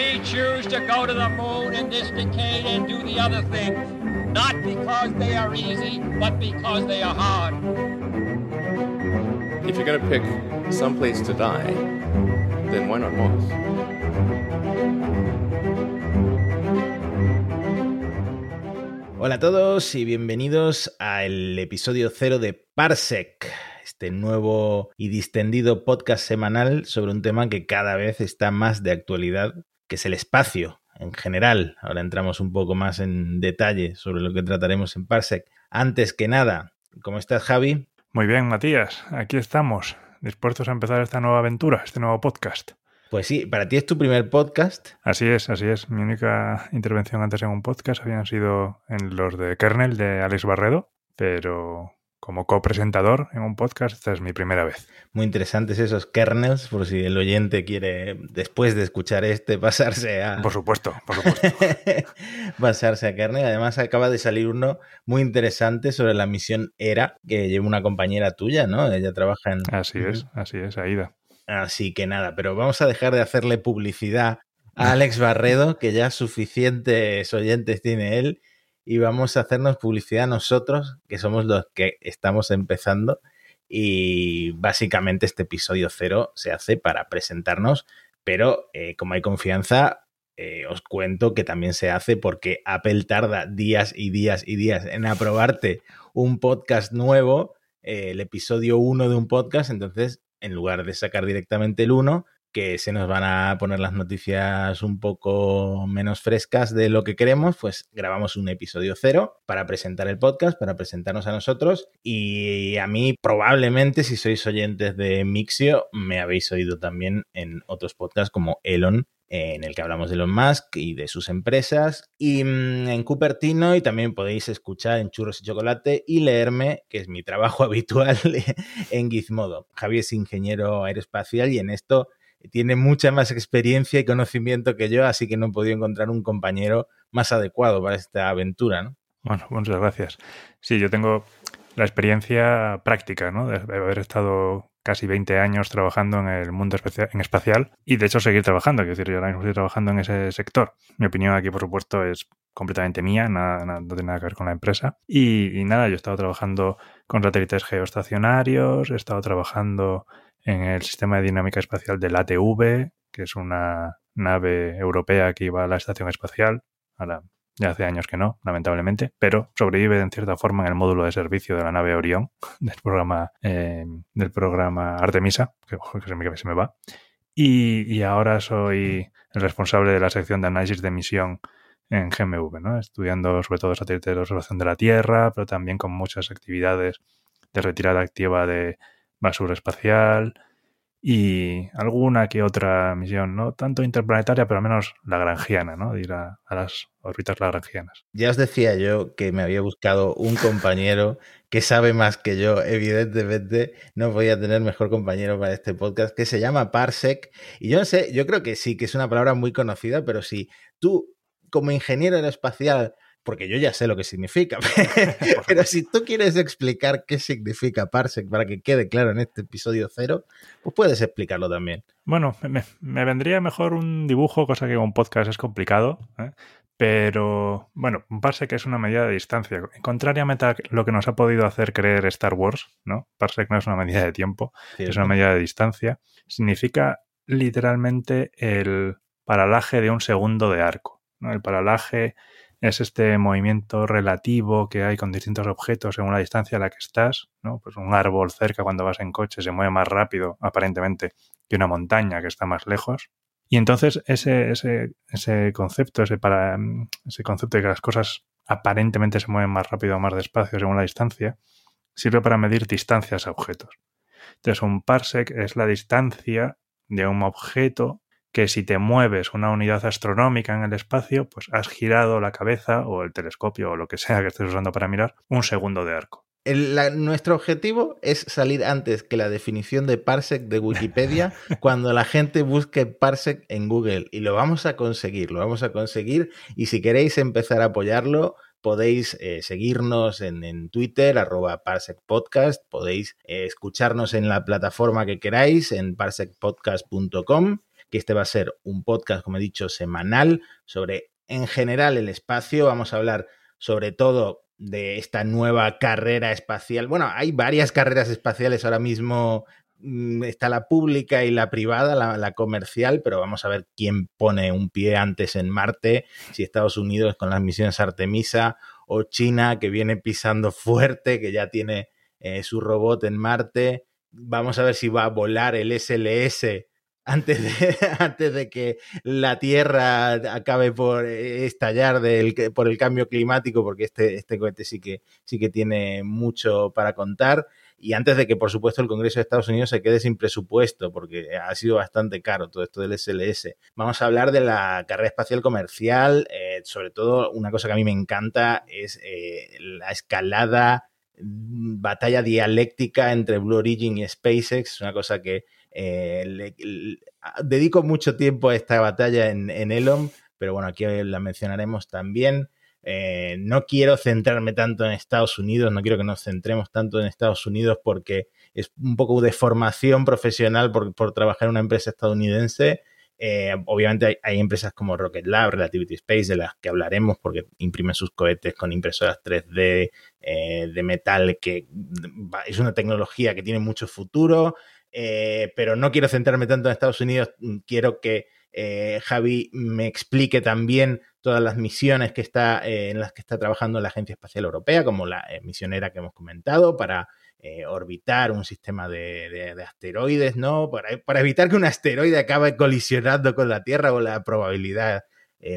We choose to go to the moon in this decade and do the other things, not because they are easy, but because they are hard. If you're going to pick some place to die, then why not Mars? Hola a todos y bienvenidos al episodio cero de Parsec, este nuevo y distendido podcast semanal sobre un tema que cada vez está más de actualidad, que es el espacio en general. Ahora entramos un poco más en detalle sobre lo que trataremos en Parsec. Antes que nada, ¿cómo estás Javi? Muy bien, Matías, aquí estamos, dispuestos a empezar esta nueva aventura, este nuevo podcast. Pues sí, para ti es tu primer podcast. Así es, así es. Mi única intervención antes en un podcast habían sido en los de Kernel de Alex Barredo, pero como copresentador en un podcast, esta es mi primera vez. Muy interesantes esos kernels, por si el oyente quiere, después de escuchar este, pasarse a. Por supuesto, por supuesto. pasarse a kernel. Además, acaba de salir uno muy interesante sobre la misión ERA, que lleva una compañera tuya, ¿no? Ella trabaja en. Así es, así es, Aida. Así que nada, pero vamos a dejar de hacerle publicidad a Alex Barredo, que ya suficientes oyentes tiene él y vamos a hacernos publicidad nosotros, que somos los que estamos empezando. Y básicamente este episodio cero se hace para presentarnos, pero eh, como hay confianza, eh, os cuento que también se hace porque Apple tarda días y días y días en aprobarte un podcast nuevo, eh, el episodio 1 de un podcast, entonces en lugar de sacar directamente el 1, que se nos van a poner las noticias un poco menos frescas de lo que queremos, pues grabamos un episodio cero para presentar el podcast, para presentarnos a nosotros. Y a mí probablemente, si sois oyentes de Mixio, me habéis oído también en otros podcasts como Elon, en el que hablamos de Elon Musk y de sus empresas, y mm, en Cupertino, y también podéis escuchar en Churros y Chocolate y leerme, que es mi trabajo habitual en Gizmodo. Javier es ingeniero aeroespacial y en esto tiene mucha más experiencia y conocimiento que yo, así que no he podido encontrar un compañero más adecuado para esta aventura, ¿no? Bueno, muchas gracias. Sí, yo tengo la experiencia práctica, ¿no? De haber estado casi 20 años trabajando en el mundo en espacial y de hecho seguir trabajando, es decir, yo ahora mismo estoy trabajando en ese sector. Mi opinión aquí, por supuesto, es completamente mía, nada, no tiene nada que ver con la empresa. Y, y nada, yo he estado trabajando con satélites geoestacionarios, he estado trabajando en el sistema de dinámica espacial del ATV, que es una nave europea que iba a la estación espacial. Ahora, ya hace años que no, lamentablemente, pero sobrevive en cierta forma en el módulo de servicio de la nave Orión del programa, eh, del programa Artemisa, que, que se, me, va. Y, ahora soy el responsable de la sección de análisis de emisión en GMV, ¿no? estudiando sobre todo satélites de observación de la Tierra, pero también con muchas actividades de retirada activa de basura espacial y alguna que otra misión, no tanto interplanetaria, pero al menos lagrangiana, ¿no? De ir a, a, las órbitas lagrangianas. Ya os decía yo que me había buscado un compañero que sabe más que yo. Evidentemente, no podía tener mejor compañero para este podcast, que se llama Parsec. Y yo no sé, yo creo que sí, que es una palabra muy conocida, pero si tú, como ingeniero aeroespacial, porque yo ya sé lo que significa. Pero si tú quieres explicar qué significa Parsec para que quede claro en este episodio cero, pues puedes explicarlo también. Bueno, me, me vendría mejor un dibujo, cosa que un podcast es complicado. ¿eh? Pero bueno, parsec es una medida de distancia. Contrariamente a lo que nos ha podido hacer creer Star Wars, ¿no? Parsec no es una medida de tiempo, ¿Cierto? es una medida de distancia. Significa literalmente el paralaje de un segundo de arco. ¿no? El paralaje es este movimiento relativo que hay con distintos objetos según la distancia a la que estás, ¿no? Pues un árbol cerca cuando vas en coche se mueve más rápido, aparentemente, que una montaña que está más lejos. Y entonces ese, ese, ese concepto, ese, para, ese concepto de que las cosas aparentemente se mueven más rápido o más despacio según la distancia, sirve para medir distancias a objetos. Entonces un parsec es la distancia de un objeto que si te mueves una unidad astronómica en el espacio, pues has girado la cabeza o el telescopio o lo que sea que estés usando para mirar un segundo de arco. El, la, nuestro objetivo es salir antes que la definición de parsec de Wikipedia cuando la gente busque parsec en Google y lo vamos a conseguir, lo vamos a conseguir y si queréis empezar a apoyarlo podéis eh, seguirnos en, en, Twitter, arroba parsecpodcast, podéis eh, escucharnos en la plataforma que queráis, en parsecpodcast.com que este va a ser un podcast, como he dicho, semanal sobre en general el espacio. Vamos a hablar sobre todo de esta nueva carrera espacial. Bueno, hay varias carreras espaciales ahora mismo. Mm, está la pública y la privada, la, comercial, pero vamos a ver quién pone un pie antes en Marte, si Estados Unidos con las misiones Artemisa o China que viene pisando fuerte, que ya tiene eh, su robot en Marte. Vamos a ver si va a volar el SLS antes de, antes de que la Tierra acabe por estallar por el cambio climático, porque este, este cohete sí que, sí que tiene mucho para contar. Y antes de que, por supuesto, el Congreso de Estados Unidos se quede sin presupuesto, porque ha sido bastante caro todo esto del SLS. Vamos a hablar de la carrera espacial comercial. Eh, sobre todo, una cosa que a mí me encanta es eh, la escalada mm, batalla dialéctica entre Blue Origin y SpaceX, una cosa que eh, le, le, dedico mucho tiempo a esta batalla en, en, Elon, pero bueno, aquí la mencionaremos también. Eh, no quiero centrarme tanto en Estados Unidos, no quiero que nos centremos tanto en Estados Unidos porque es un poco de formación profesional por, por trabajar en una empresa estadounidense. Eh, obviamente hay, hay, empresas como Rocket Lab, Relativity Space, de las que hablaremos porque imprimen sus cohetes con impresoras 3D eh, de metal, que es una tecnología que tiene mucho futuro, eh, pero no quiero centrarme tanto en Estados Unidos, quiero que eh, Javi me explique también todas las misiones que está, eh, en las que está trabajando la Agencia Espacial Europea, como la eh, misionera que hemos comentado, para eh, orbitar un sistema de, de, de asteroides, ¿no? Para, para, evitar que un asteroide acabe colisionando con la Tierra o la probabilidad.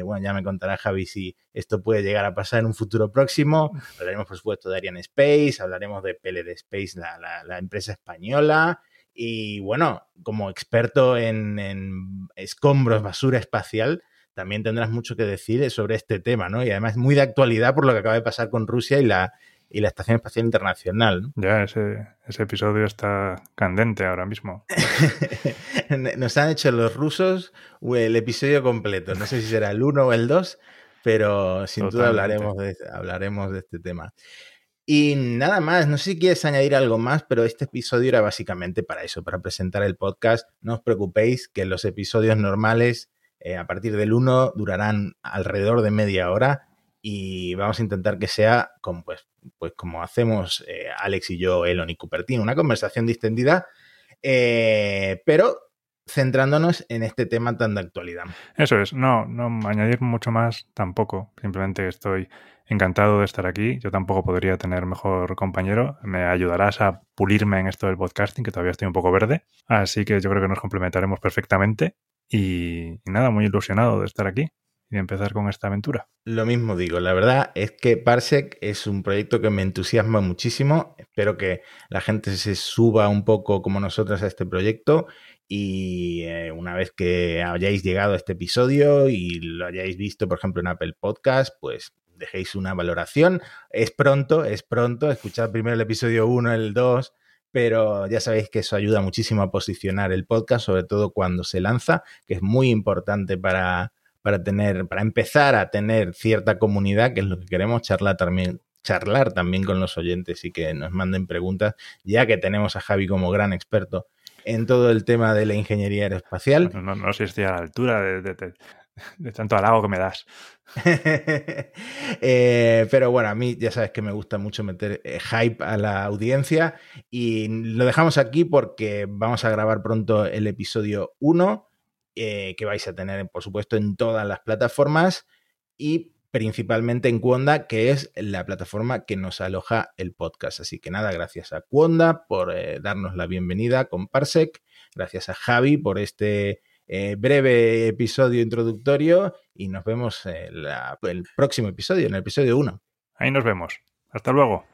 bueno, ya me contará Javi si esto puede llegar a pasar en un futuro próximo. Hablaremos, por supuesto, de Ariane Space, hablaremos de PLD Space, la, la, la empresa española, y bueno, como experto en, en, escombros, basura espacial, también tendrás mucho que decir sobre este tema, ¿no? Y además muy de actualidad por lo que acaba de pasar con Rusia y la, y la Estación Espacial Internacional. ¿no? Ya, ese, ese, episodio está candente ahora mismo. Nos han hecho los rusos el episodio completo. No sé si será el 1 o el 2, pero sin Totalmente. duda hablaremos de, hablaremos de este tema. Y nada más, no sé si quieres añadir algo más, pero este episodio era básicamente para eso, para presentar el podcast. No os preocupéis que los episodios normales eh, a partir del 1 durarán alrededor de media hora y vamos a intentar que sea como, pues, pues como hacemos eh, Alex y yo, Elon y Cupertino, una conversación distendida, eh, pero centrándonos en este tema tan de actualidad. Eso es, no, no añadir mucho más tampoco, simplemente estoy encantado de estar aquí. Yo tampoco podría tener mejor compañero. Me ayudarás a pulirme en esto del podcasting, que todavía estoy un poco verde. Así que yo creo que nos complementaremos perfectamente. Y, y nada, muy ilusionado de estar aquí y de empezar con esta aventura. Lo mismo digo, la verdad es que Parsec es un proyecto que me entusiasma muchísimo. Espero que la gente se suba un poco como nosotros a este proyecto y eh, una vez que hayáis llegado a este episodio y lo hayáis visto, por ejemplo, en Apple Podcast, pues dejéis una valoración. Es pronto, es pronto. Escuchad primero el episodio 1, el 2, pero ya sabéis que eso ayuda muchísimo a posicionar el podcast, sobre todo cuando se lanza, que es muy importante para, para tener, para empezar a tener cierta comunidad, que es lo que queremos charlar también, charlar también con los oyentes y que nos manden preguntas, ya que tenemos a Javi como gran experto en todo el tema de la ingeniería aeroespacial. No, no, no sé si estoy a la altura de, de, de, de tanto halago que me das. eh, pero bueno, a mí ya sabes que me gusta mucho meter eh, hype a la audiencia y lo dejamos aquí porque vamos a grabar pronto el episodio 1 eh, que vais a tener, por supuesto, en todas las plataformas y principalmente en Cuonda, que es la plataforma que nos aloja el podcast. Así que nada, gracias a Cuonda por eh, darnos la bienvenida con Parsec, gracias a Javi por este eh, breve episodio introductorio y nos vemos en la, el próximo episodio, en el episodio 1. Ahí nos vemos. Hasta luego.